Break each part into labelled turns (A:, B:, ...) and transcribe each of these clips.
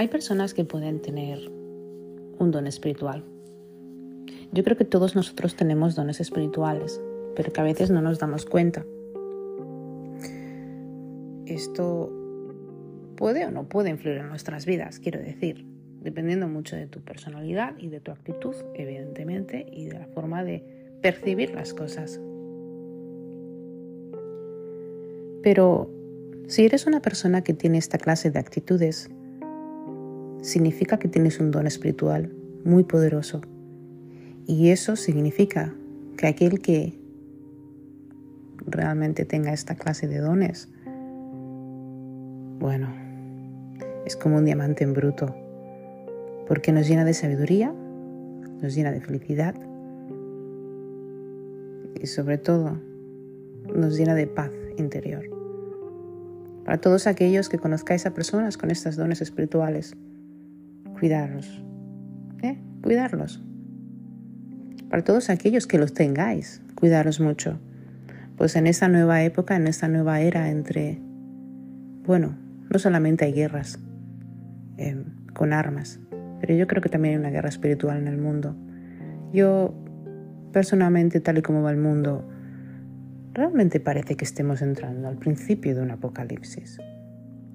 A: Hay personas que pueden tener un don espiritual. Yo creo que todos nosotros tenemos dones espirituales, pero que a veces no nos damos cuenta. Esto puede o no puede influir en nuestras vidas, quiero decir, dependiendo mucho de tu personalidad y de tu actitud, evidentemente, y de la forma de percibir las cosas. Pero si eres una persona que tiene esta clase de actitudes, significa que tienes un don espiritual muy poderoso. Y eso significa que aquel que realmente tenga esta clase de dones, bueno, es como un diamante en bruto, porque nos llena de sabiduría, nos llena de felicidad y sobre todo nos llena de paz interior. Para todos aquellos que conozcáis a personas con estos dones espirituales, cuidarlos, ¿eh? cuidarlos. Para todos aquellos que los tengáis, cuidaros mucho. Pues en esta nueva época, en esta nueva era entre, bueno, no solamente hay guerras em, con armas, pero yo creo que también hay una guerra espiritual en el mundo. Yo, personalmente, tal y como va el mundo, realmente parece que estemos entrando al principio de un apocalipsis.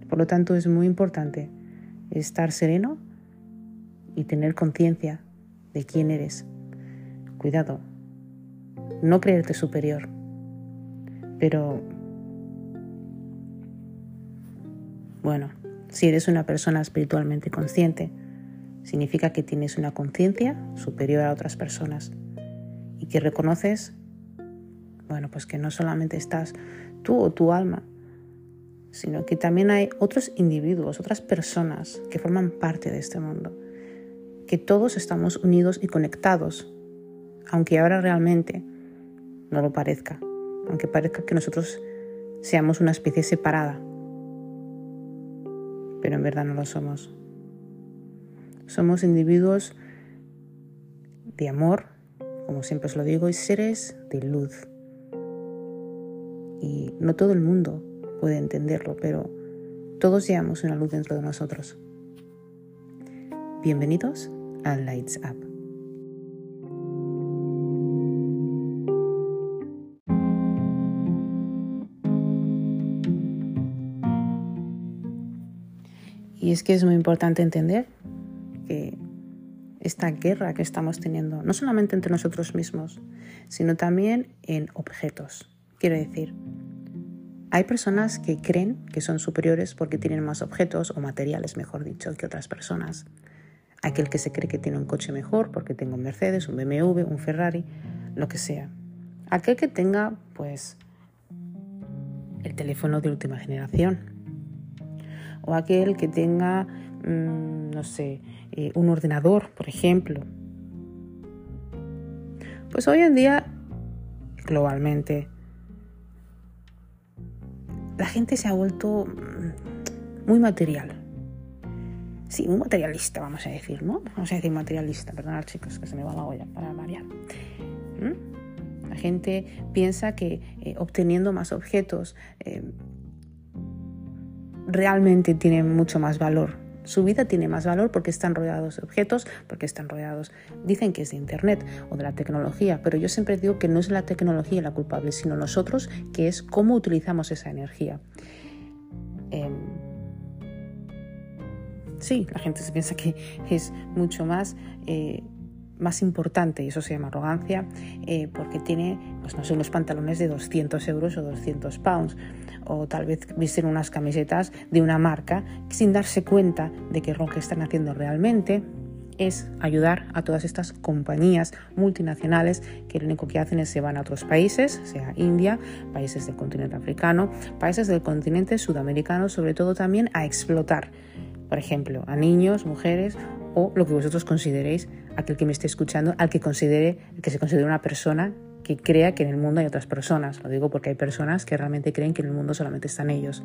A: Por lo tanto, es muy importante estar sereno y tener conciencia de quién eres. Cuidado, no creerte superior, pero bueno, si eres una persona espiritualmente consciente, significa que tienes una conciencia superior a otras personas y que reconoces, bueno, pues que no solamente estás tú o tu alma, sino que también hay otros individuos, otras personas que forman parte de este mundo que todos estamos unidos y conectados, aunque ahora realmente no lo parezca, aunque parezca que nosotros seamos una especie separada, pero en verdad no lo somos. Somos individuos de amor, como siempre os lo digo, y seres de luz. Y no todo el mundo puede entenderlo, pero todos llevamos una luz dentro de nosotros. Bienvenidos a Lights Up. Y es que es muy importante entender que esta guerra que estamos teniendo, no solamente entre nosotros mismos, sino también en objetos. Quiero decir, hay personas que creen que son superiores porque tienen más objetos o materiales, mejor dicho, que otras personas aquel que se cree que tiene un coche mejor porque tenga un Mercedes, un BMW, un Ferrari, lo que sea. Aquel que tenga, pues, el teléfono de última generación. O aquel que tenga, mm, no sé, eh, un ordenador, por ejemplo. Pues hoy en día, globalmente, la gente se ha vuelto mm, muy material sí, materialista, vamos a decir, ¿no? Vamos a decir materialista, perdonad chicos, que se me va la olla para variar. ¿Mm? La gente piensa que eh, obteniendo más objetos eh, realmente tiene mucho más valor. Su vida tiene más valor porque están rodeados de objetos, porque están rodeados, dicen que es de Internet o de la tecnología, pero yo siempre digo que no es la tecnología la culpable, sino nosotros, que es cómo utilizamos esa energía. Em, sí, la gente se piensa que es mucho más, eh, más importante, y eso se llama arrogancia, eh, porque tiene, pues no sé, unos pantalones de 200 euros o 200 pounds, o tal vez visten unas camisetas de una marca sin darse cuenta de que lo que están haciendo realmente es ayudar a todas estas compañías multinacionales que lo único que hacen es se van a otros países, sea India, países del continente africano, países del continente sudamericano, sobre todo también a explotar por ejemplo, a niños, mujeres o lo que vosotros consideréis, aquel que me esté escuchando, al que considere, que se considere una persona que crea que en el mundo hay otras personas. Lo digo porque hay personas que realmente creen que en el mundo solamente están ellos.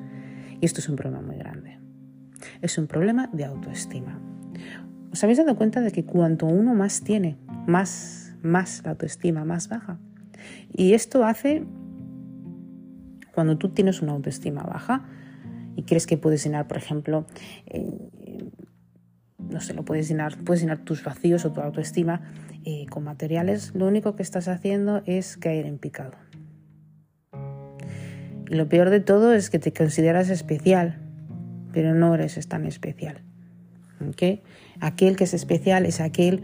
A: Y esto es un problema muy grande. Es un problema de autoestima. ¿Os habéis dado cuenta de que cuanto uno más tiene, más, más la autoestima más baja? Y esto hace, cuando tú tienes una autoestima baja, y crees que puedes llenar, por ejemplo, eh, no sé, lo puedes llenar, puedes llenar tus vacíos o tu autoestima eh, con materiales, lo único que estás haciendo es caer en picado. Y lo peor de todo es que te consideras especial, pero no eres tan especial. Aquel que es especial es aquel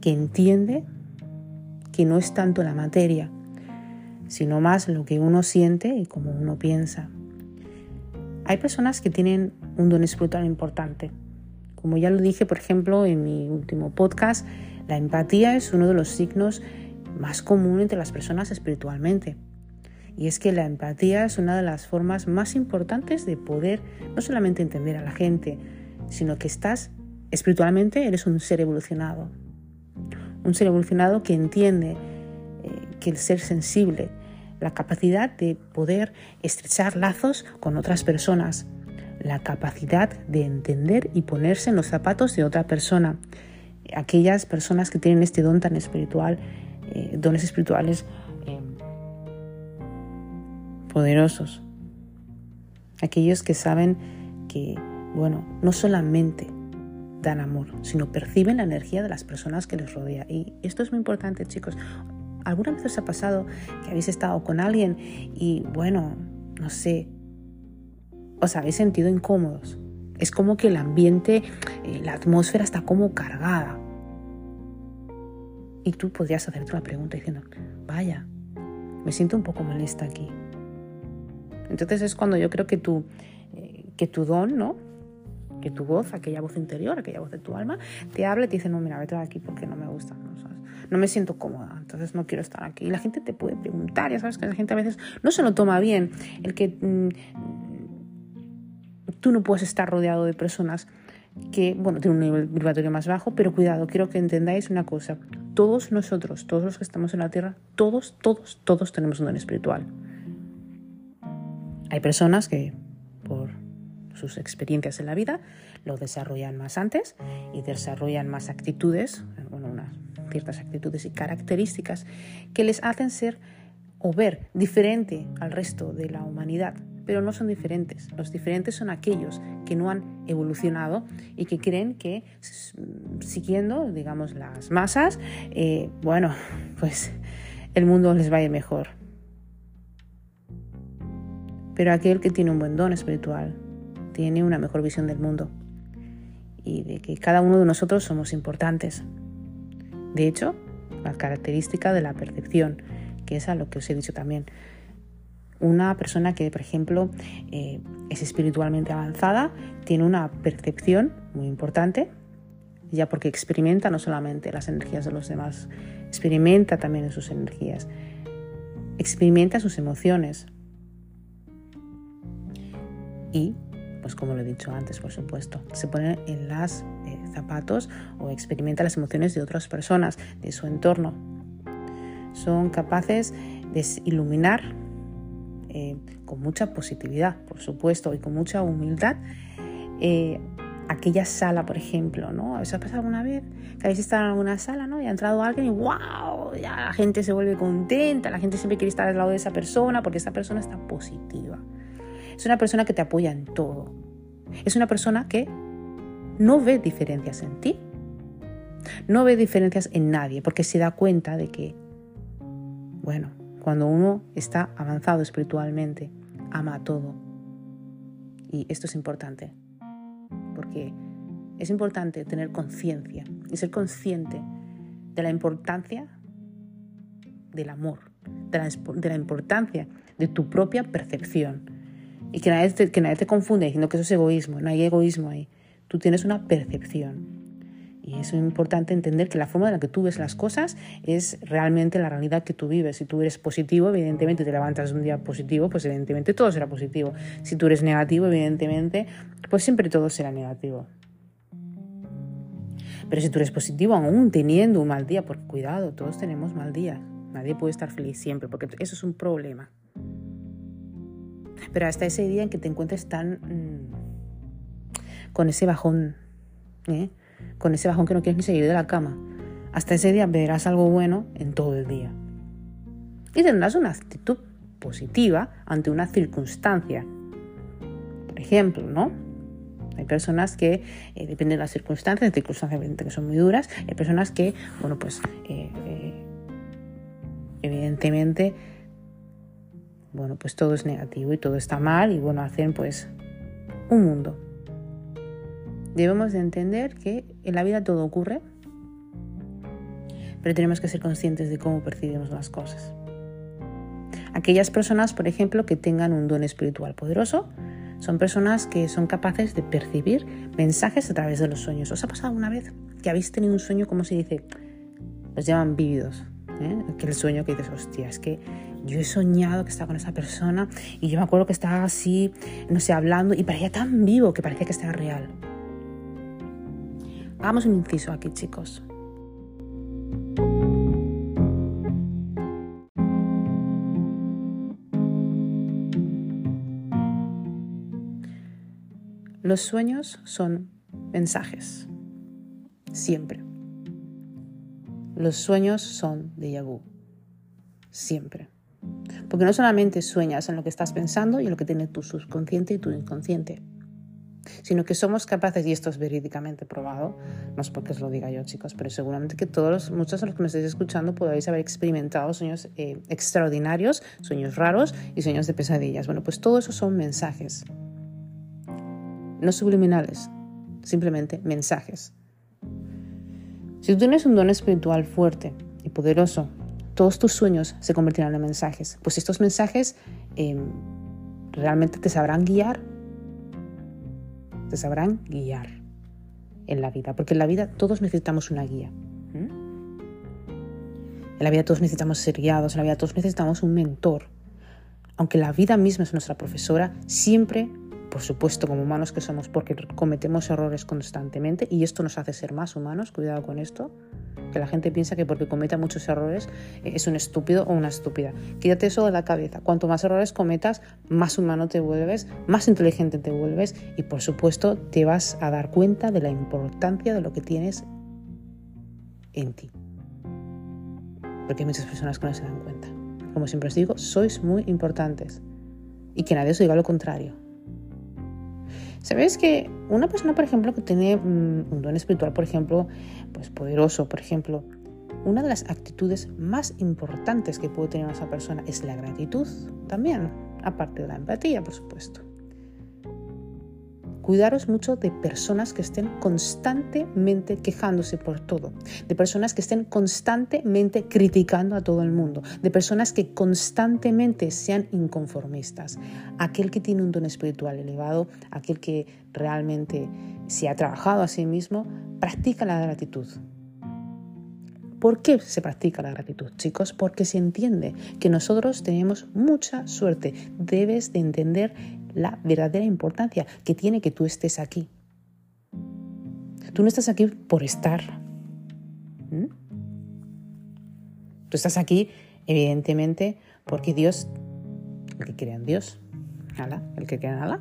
A: que entiende que no es tanto la materia, sino más lo que uno siente y cómo uno piensa. Hay personas que tienen un don espiritual importante. Como ya lo dije, por ejemplo, en mi último podcast, la empatía es uno de los signos más comunes entre las personas espiritualmente. Y es que la empatía es una de las formas más importantes de poder no solamente entender a la gente, sino que estás espiritualmente, eres un ser evolucionado. Un ser evolucionado que entiende eh, que el ser sensible, la capacidad de poder estrechar lazos con otras personas, la capacidad de entender y ponerse en los zapatos de otra persona. Aquellas personas que tienen este don tan espiritual, eh, dones espirituales eh, poderosos. Aquellos que saben que, bueno, no solamente dan amor, sino perciben la energía de las personas que les rodea. Y esto es muy importante, chicos. ¿Alguna vez os ha pasado que habéis estado con alguien y, bueno, no sé, os habéis sentido incómodos? Es como que el ambiente, eh, la atmósfera está como cargada. Y tú podrías hacerte la pregunta diciendo, vaya, me siento un poco molesta aquí. Entonces es cuando yo creo que tu, eh, que tu don, ¿no? Que tu voz, aquella voz interior, aquella voz de tu alma, te habla y te dice, no, mira, vete de aquí porque no me gusta. ¿No? me siento cómoda, entonces no quiero estar aquí. Y la gente te puede preguntar, ya sabes que la gente a veces no se lo toma bien, el que mm, tú no puedes estar rodeado de personas que, bueno, tienen un nivel vibratorio más bajo, pero cuidado, quiero que entendáis una cosa, todos nosotros, todos los que estamos en la Tierra, todos, todos, todos tenemos un don espiritual. Hay personas que, por sus experiencias en la vida, lo desarrollan más antes y desarrollan más actitudes, bueno, unas ciertas actitudes y características que les hacen ser o ver diferente al resto de la humanidad, pero no son diferentes. Los diferentes son aquellos que no han evolucionado y que creen que siguiendo, digamos, las masas, eh, bueno, pues el mundo les va a ir mejor. Pero aquel que tiene un buen don espiritual tiene una mejor visión del mundo y de que cada uno de nosotros somos importantes. De hecho, la característica de la percepción, que es a lo que os he dicho también. Una persona que, por ejemplo, eh, es espiritualmente avanzada, tiene una percepción muy importante, ya porque experimenta no solamente las energías de los demás, experimenta también sus energías, experimenta sus emociones. Y pues como lo he dicho antes, por supuesto, se pone en los eh, zapatos o experimenta las emociones de otras personas, de su entorno. Son capaces de iluminar eh, con mucha positividad, por supuesto, y con mucha humildad eh, aquella sala, por ejemplo, ¿no? ¿Os ha pasado alguna vez que habéis estado en alguna sala, ¿no? Y ha entrado alguien y ¡wow! Ya la gente se vuelve contenta, la gente siempre quiere estar al lado de esa persona porque esa persona está positiva. Es una persona que te apoya en todo. Es una persona que no ve diferencias en ti. No ve diferencias en nadie porque se da cuenta de que, bueno, cuando uno está avanzado espiritualmente, ama a todo. Y esto es importante porque es importante tener conciencia y ser consciente de la importancia del amor, de la, de la importancia de tu propia percepción y que nadie, te, que nadie te confunde diciendo que eso es egoísmo, no hay egoísmo ahí. Tú tienes una percepción. Y es importante entender que la forma en la que tú ves las cosas es realmente la realidad que tú vives. Si tú eres positivo, evidentemente te levantas un día positivo, pues evidentemente todo será positivo. Si tú eres negativo, evidentemente, pues siempre todo será negativo. Pero si tú eres positivo, aún teniendo un mal día, porque cuidado, todos tenemos mal día. Nadie puede estar feliz siempre, porque eso es un problema. Pero hasta ese día en que te encuentres tan... Mm, con ese bajón, ¿eh? con ese bajón que no quieres ni salir de la cama, hasta ese día verás algo bueno en todo el día. Y tendrás una actitud positiva ante una circunstancia. Por ejemplo, ¿no? Hay personas que, eh, depende de las circunstancias, hay circunstancias que son muy duras, hay personas que, bueno, pues eh, eh, evidentemente, bueno, pues todo es negativo y todo está mal y bueno, hacen pues un mundo. Debemos de entender que en la vida todo ocurre, pero tenemos que ser conscientes de cómo percibimos las cosas. Aquellas personas, por ejemplo, que tengan un don espiritual poderoso, son personas que son capaces de percibir mensajes a través de los sueños. ¿Os ha pasado alguna vez que habéis tenido un sueño, como se dice? Los llaman vívidos. ¿eh? el sueño que dices, hostia, es que yo he soñado que estaba con esa persona y yo me acuerdo que estaba así, no sé, hablando y parecía tan vivo que parecía que estaba real. Hagamos un inciso aquí, chicos. Los sueños son mensajes, siempre. Los sueños son de vu, siempre. Porque no solamente sueñas en lo que estás pensando y en lo que tiene tu subconsciente y tu inconsciente, sino que somos capaces, y esto es verídicamente probado, no es porque os lo diga yo chicos, pero seguramente que todos, muchos de los que me estáis escuchando podéis haber experimentado sueños eh, extraordinarios, sueños raros y sueños de pesadillas. Bueno, pues todo eso son mensajes no subliminales, simplemente mensajes. Si tú tienes un don espiritual fuerte y poderoso, todos tus sueños se convertirán en mensajes. Pues estos mensajes em, realmente te sabrán guiar, te sabrán guiar en la vida, porque en la vida todos necesitamos una guía. En la vida todos necesitamos ser guiados, en la vida todos necesitamos un mentor. Aunque la vida misma es nuestra profesora, siempre por supuesto, como humanos que somos, porque cometemos errores constantemente y esto nos hace ser más humanos, cuidado con esto, que la gente piensa que porque cometa muchos errores eh, es un estúpido o una estúpida. Quítate eso de la cabeza. Cuanto más errores cometas, más humano te vuelves, más inteligente te vuelves y por supuesto te vas a dar cuenta de la importancia de lo que tienes en ti. Porque hay muchas personas que no se dan cuenta. Como siempre os digo, sois muy importantes y que nadie os diga lo contrario. ¿Sabes que una persona, por ejemplo, que tiene mm, un don espiritual, por ejemplo, pues poderoso, por ejemplo, una de las actitudes más importantes que puede tener esa persona es la gratitud también, aparte de la empatía, por supuesto cuidaros mucho de personas que estén constantemente quejándose por todo, de personas que estén constantemente criticando a todo el mundo, de personas que constantemente sean inconformistas. Aquel que tiene un don espiritual elevado, aquel que realmente se ha trabajado a sí mismo, practica la gratitud. ¿Por qué se practica la gratitud, chicos? Porque se entiende que nosotros tenemos mucha suerte. Debes de entender la verdadera importancia que tiene que tú estés aquí. Tú no estás aquí por estar. Tú estás aquí, evidentemente, porque Dios, el que crea en Dios, el que crea en Allah,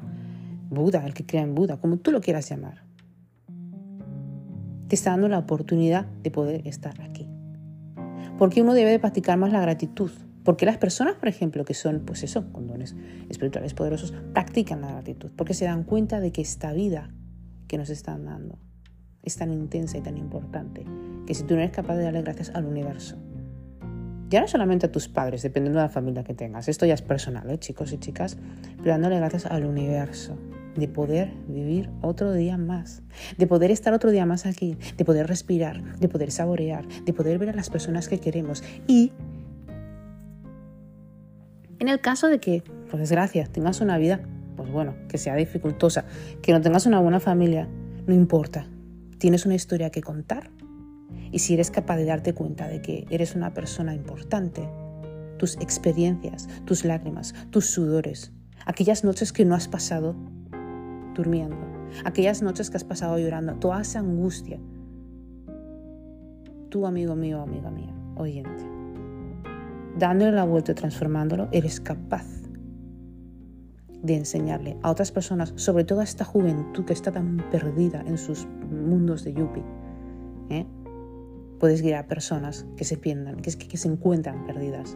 A: Buda, el que crea en Buda, como tú lo quieras llamar, te está dando la oportunidad de poder estar aquí. Porque uno debe de practicar más la gratitud. Porque las personas, por ejemplo, que son, pues eso, con dones espirituales poderosos, practican la gratitud, porque se dan cuenta de que esta vida que nos están dando es tan intensa y tan importante, que si tú no eres capaz de darle gracias al universo, ya no solamente a tus padres, dependiendo de la familia que tengas, esto ya es personal, ¿eh, chicos y chicas, pero dándole gracias al universo, de poder vivir otro día más, de poder estar otro día más aquí, de poder respirar, de poder saborear, de poder ver a las personas que queremos y en el caso de que, por desgracia, tengas una vida, pues bueno, que sea dificultosa, que no tengas una buena familia, no importa. Tienes una historia que contar. Y si eres capaz de darte cuenta de que eres una persona importante, tus experiencias, tus lágrimas, tus sudores, aquellas noches que no has pasado durmiendo, aquellas noches que has pasado llorando, toda esa angustia, tú amigo mío, amiga mía, oyente, dándole la vuelta y transformándolo, eres capaz de enseñarle a otras personas, sobre todo a esta juventud que está tan perdida en sus mundos de yuppie. ¿eh? Puedes guiar a personas que se pierdan, que, que se encuentran perdidas.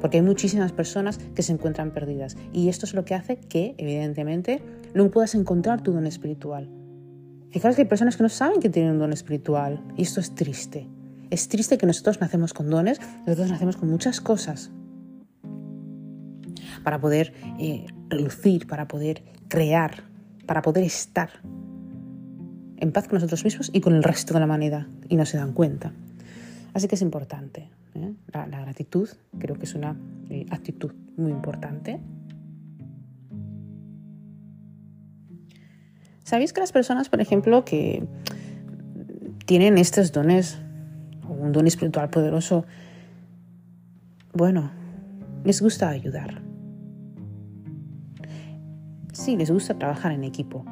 A: Porque hay muchísimas personas que se encuentran perdidas. Y esto es lo que hace que, evidentemente, no puedas encontrar tu don espiritual. Fijaros que hay personas que no saben que tienen un don espiritual. Y esto es triste. Es triste que nosotros nacemos con dones, nosotros nacemos con muchas cosas para poder eh, relucir, para poder crear, para poder estar en paz con nosotros mismos y con el resto de la humanidad y no se dan cuenta. Así que es importante. ¿eh? La, gratitud creo que es una eh, actitud muy importante. ¿Sabéis que las personas, por ejemplo, que tienen estos dones, un don espiritual poderoso, bueno, les gusta ayudar? Sí, les gusta trabajar en equipo.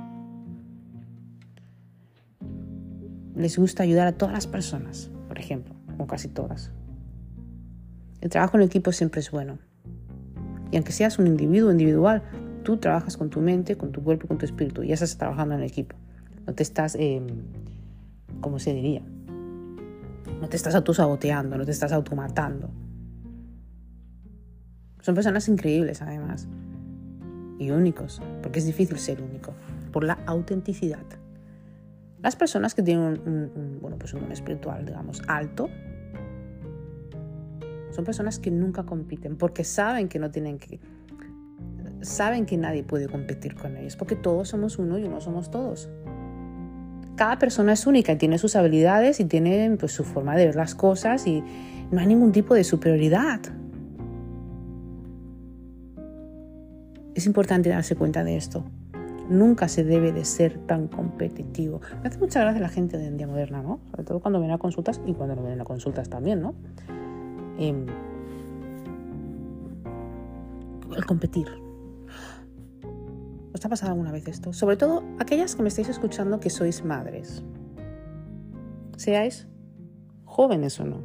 A: Les gusta ayudar a todas las personas, por ejemplo, o casi todas. El trabajo en equipo siempre es bueno. Y aunque seas un individuo individual, tú trabajas con tu mente, con tu cuerpo, con tu espíritu. Ya estás trabajando en equipo. No te estás, eh, ¿cómo se diría? No te estás autosaboteando, no te estás automatando. Son personas increíbles, además y únicos, porque es difícil ser único, por la autenticidad. Las personas que tienen un, bueno, pues un espiritual, digamos, alto, son personas que nunca compiten, porque saben que no tienen que, saben que nadie puede competir con ellos, porque todos somos uno y uno somos todos. Cada persona es única y tiene sus habilidades y tiene pues, su forma de ver las cosas y no hay ningún tipo de superioridad. Es importante darse cuenta de esto. Nunca se debe de ser tan competitivo. Me hace mucha gracia la gente de día moderna, ¿no? Sobre todo cuando vienen a consultas y cuando no vienen a consultas también, ¿no? Em, el competir. ¿Os ha pasado alguna vez esto? Sobre todo aquellas que me estáis escuchando que sois madres. Seáis jóvenes o no.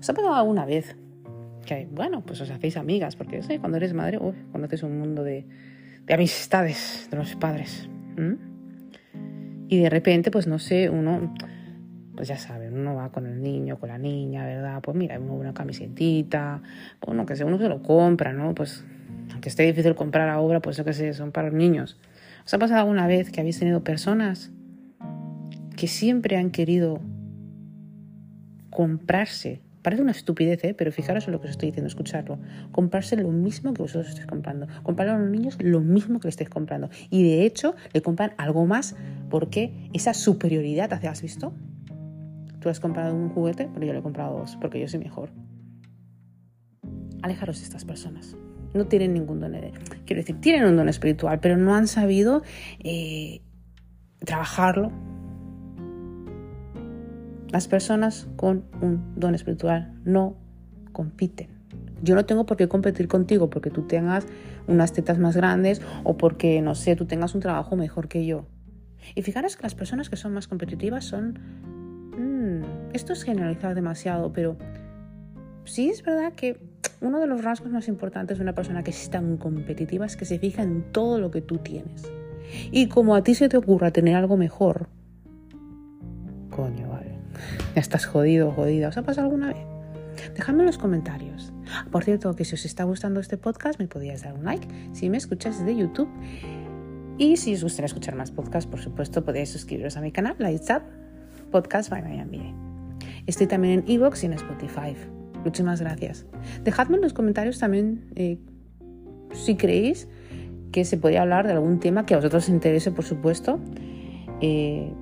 A: ¿Os ha pasado alguna vez que, bueno, pues os hacéis amigas, porque cuando eres madre, conoces un mundo de, amistades de los padres. Y de repente, pues no sé, uno, pues ya sabe, uno va con el niño, con la niña, ¿verdad? Pues mira, uno una camisetita, bueno, que uno se lo compra, ¿no? Pues aunque esté difícil comprar ahora, pues yo que sé, son para los niños. ¿Os ha pasado alguna vez que habéis tenido personas que siempre han querido comprarse Parece una estupidez, ¿eh? pero fijaros en lo que os estoy diciendo, escucharlo. Comprarse lo mismo que vosotros estáis comprando. Comprarle a los niños lo mismo que le estáis comprando. Y de hecho, le compran algo más porque esa superioridad, ¿te has visto? Tú has comprado un juguete, pero yo le he comprado dos, porque yo soy mejor. Alejaros de estas personas. No tienen ningún don. Quiero decir, tienen un don espiritual, pero no han sabido eh, trabajarlo, las personas con un don espiritual no compiten. Yo no tengo por qué competir contigo porque tú tengas unas tetas más grandes o porque, no sé, tú tengas un trabajo mejor que yo. Y fijaros que las personas que son más competitivas son... Mm, esto es generalizar demasiado, pero sí es verdad que uno de los rasgos más importantes de una persona que es tan competitiva es que se fija en todo lo que tú tienes. Y como a ti se te ocurra tener algo mejor, coño, ya estás jodido jodida. ¿Os ha pasado alguna vez? Dejadme en los comentarios. Por cierto, que si os está gustando este podcast, me podíais dar un like si me escuchas desde YouTube. Y si os gustaría escuchar más podcasts, por supuesto, podéis suscribiros a mi canal, Lights Up, Podcast by Miami. Estoy también en Evox y en Spotify. Muchísimas gracias. Dejadme en los comentarios también eh, si creéis que se podría hablar de algún tema que a vosotros os interese, por supuesto. Eh,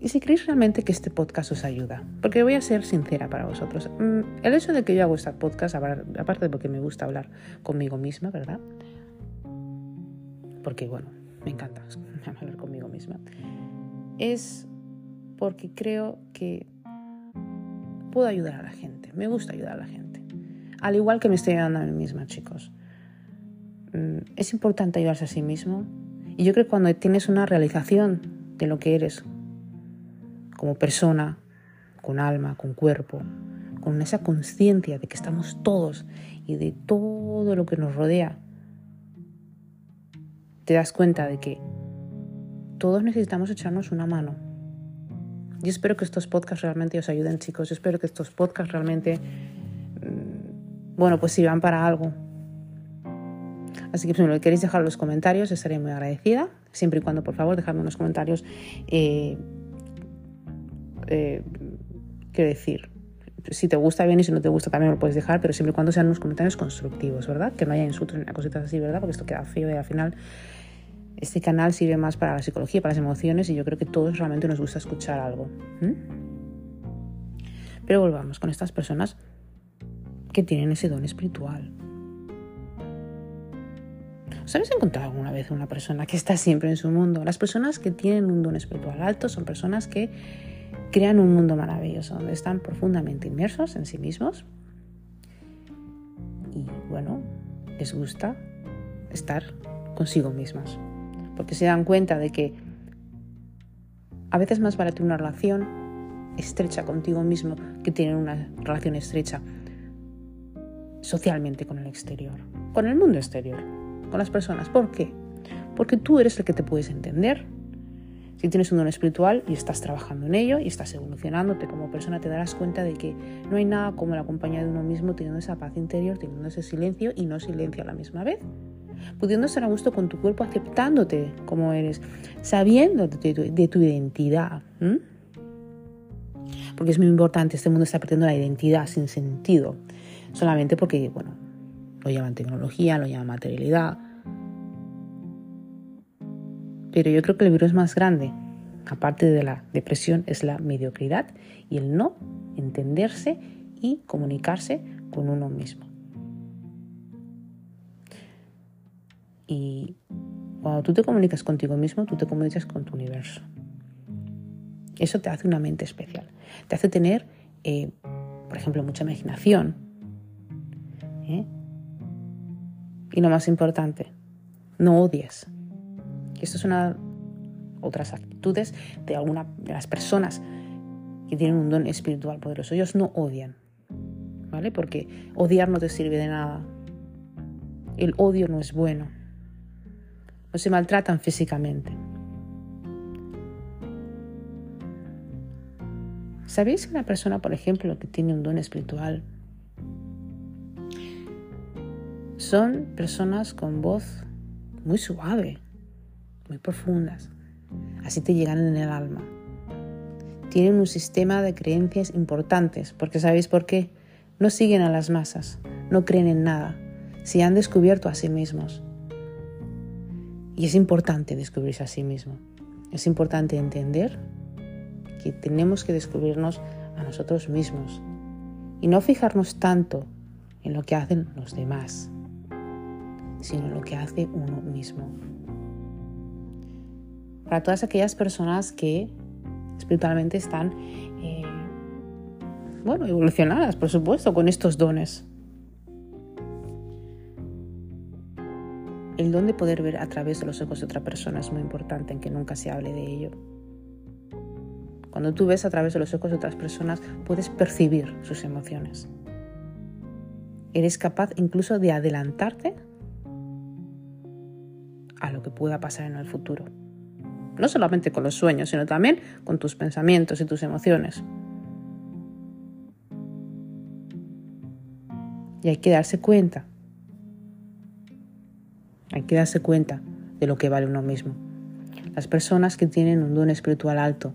A: y si creéis realmente que este podcast os ayuda, porque voy a ser sincera para vosotros, mm, el hecho de que yo hago este podcast, aparte de porque me gusta hablar conmigo misma, ¿verdad? Porque bueno, me encanta hablar conmigo misma, es porque creo que puedo ayudar a la gente, me gusta ayudar a la gente, al igual que me estoy ayudando a mí misma, chicos. Mm, es importante ayudarse a sí mismo y yo creo que cuando tienes una realización de lo que eres como persona, con alma, con cuerpo, con esa conciencia de que estamos todos y de todo lo que nos rodea, te das cuenta de que todos necesitamos echarnos una mano. Yo espero que estos podcasts realmente os ayuden, chicos. Yo espero que estos podcasts realmente bueno, pues sirvan para algo. Así que si me lo queréis dejar en los comentarios, estaré muy agradecida. Siempre y cuando, por favor, dejadme unos comentarios. Eh, eh, quiero decir, si te gusta bien y si no te gusta también lo puedes dejar, pero siempre y cuando sean unos comentarios constructivos, ¿verdad? Que no haya insultos ni cositas así, ¿verdad? Porque esto queda feo y al final este canal sirve más para la psicología, para las emociones y yo creo que todos realmente nos gusta escuchar algo. Pero volvamos con estas personas que tienen ese don espiritual. ¿Os habéis encontrado alguna vez una persona que está siempre en su mundo? Las personas que tienen un don espiritual alto son personas que crean un mundo maravilloso, donde están profundamente inmersos en sí mismos y, bueno, les gusta estar consigo mismos, porque se dan cuenta de que a veces más vale tener una relación estrecha contigo mismo que tener una relación estrecha socialmente con el exterior, con el mundo exterior, con las personas. ¿Por qué? Porque tú eres el que te puedes entender. Si tienes un don espiritual y estás trabajando en ello y estás evolucionándote como persona, te darás cuenta de que no hay nada como la compañía de uno mismo teniendo esa paz interior, teniendo ese silencio y no silencio a la misma vez. Pudiendo estar a gusto con tu cuerpo, aceptándote como eres, sabiendo de tu, identidad. Porque es muy importante, este mundo está perdiendo la identidad sin sentido solamente porque, bueno, lo llaman tecnología, lo llaman materialidad. Pero yo creo que el virus más grande, aparte de la depresión, es la mediocridad y el no entenderse y comunicarse con uno mismo. Y cuando tú te comunicas contigo mismo, tú te comunicas con tu universo. Eso te hace una mente especial. Te hace tener, eh, por ejemplo, mucha imaginación, ¿eh? Y lo más importante, no odies. Esto es una otras actitudes de alguna de las personas que tienen un don espiritual poderoso. Ellos no odian, ¿vale? Porque odiar no te sirve de nada. El odio no es bueno. No se maltratan físicamente. ¿Sabéis que una persona, por ejemplo, que tiene un don espiritual Son personas con voz muy suave, muy profundas. Así te llegan en el alma. Tienen un sistema de creencias importantes, porque ¿sabéis por qué? No siguen a las masas, no creen en nada, se han descubierto a sí mismos. Y es importante descubrirse a sí mismo. Es importante entender que tenemos que descubrirnos a nosotros mismos y no fijarnos tanto en lo que hacen los demás sino lo que hace uno mismo. Para todas aquellas personas que espiritualmente están, eh, bueno, evolucionadas, por supuesto, con estos dones. El don de poder ver a través de los ojos de otra persona es muy importante en que nunca se hable de ello. Cuando tú ves a través de los ojos de otras personas, puedes percibir sus emociones. Eres capaz incluso de adelantarte a lo que pueda pasar en el futuro. No solamente con los sueños, sino también con tus pensamientos y tus emociones. Y hay que darse cuenta. Hay que darse cuenta de lo que vale uno mismo. Las personas que tienen un don espiritual alto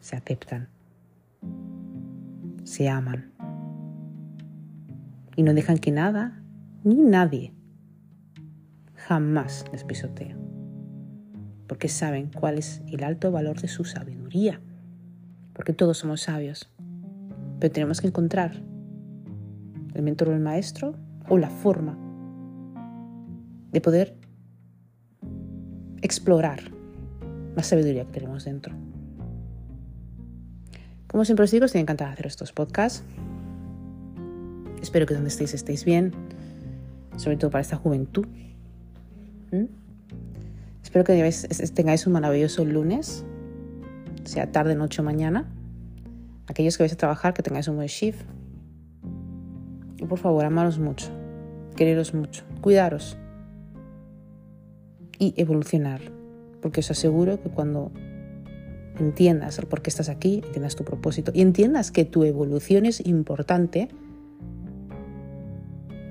A: se aceptan, se aman y no dejan que nada ni nadie jamás les pisoteo, porque saben cuál es el alto valor de su sabiduría, porque todos somos sabios, pero tenemos que encontrar el mentor o el maestro o la forma de poder explorar la sabiduría que tenemos dentro. Como siempre os digo, estoy encantada de hacer estos podcasts. Espero que donde estéis estéis bien, sobre todo para esta juventud Espero que tengáis un maravilloso lunes, sea tarde, noche o mañana. Aquellos que vais a trabajar, que tengáis un buen shift. Y por favor, amaros mucho, quereros mucho, cuidaros y evolucionar. Porque os aseguro que cuando entiendas el por qué estás aquí, entiendas tu propósito y entiendas que tu evolución es importante,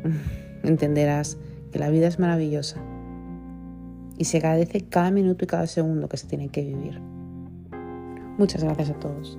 A: entenderás que la vida es maravillosa y se agradece cada minuto y cada segundo que se tiene que vivir. Muchas gracias a todos.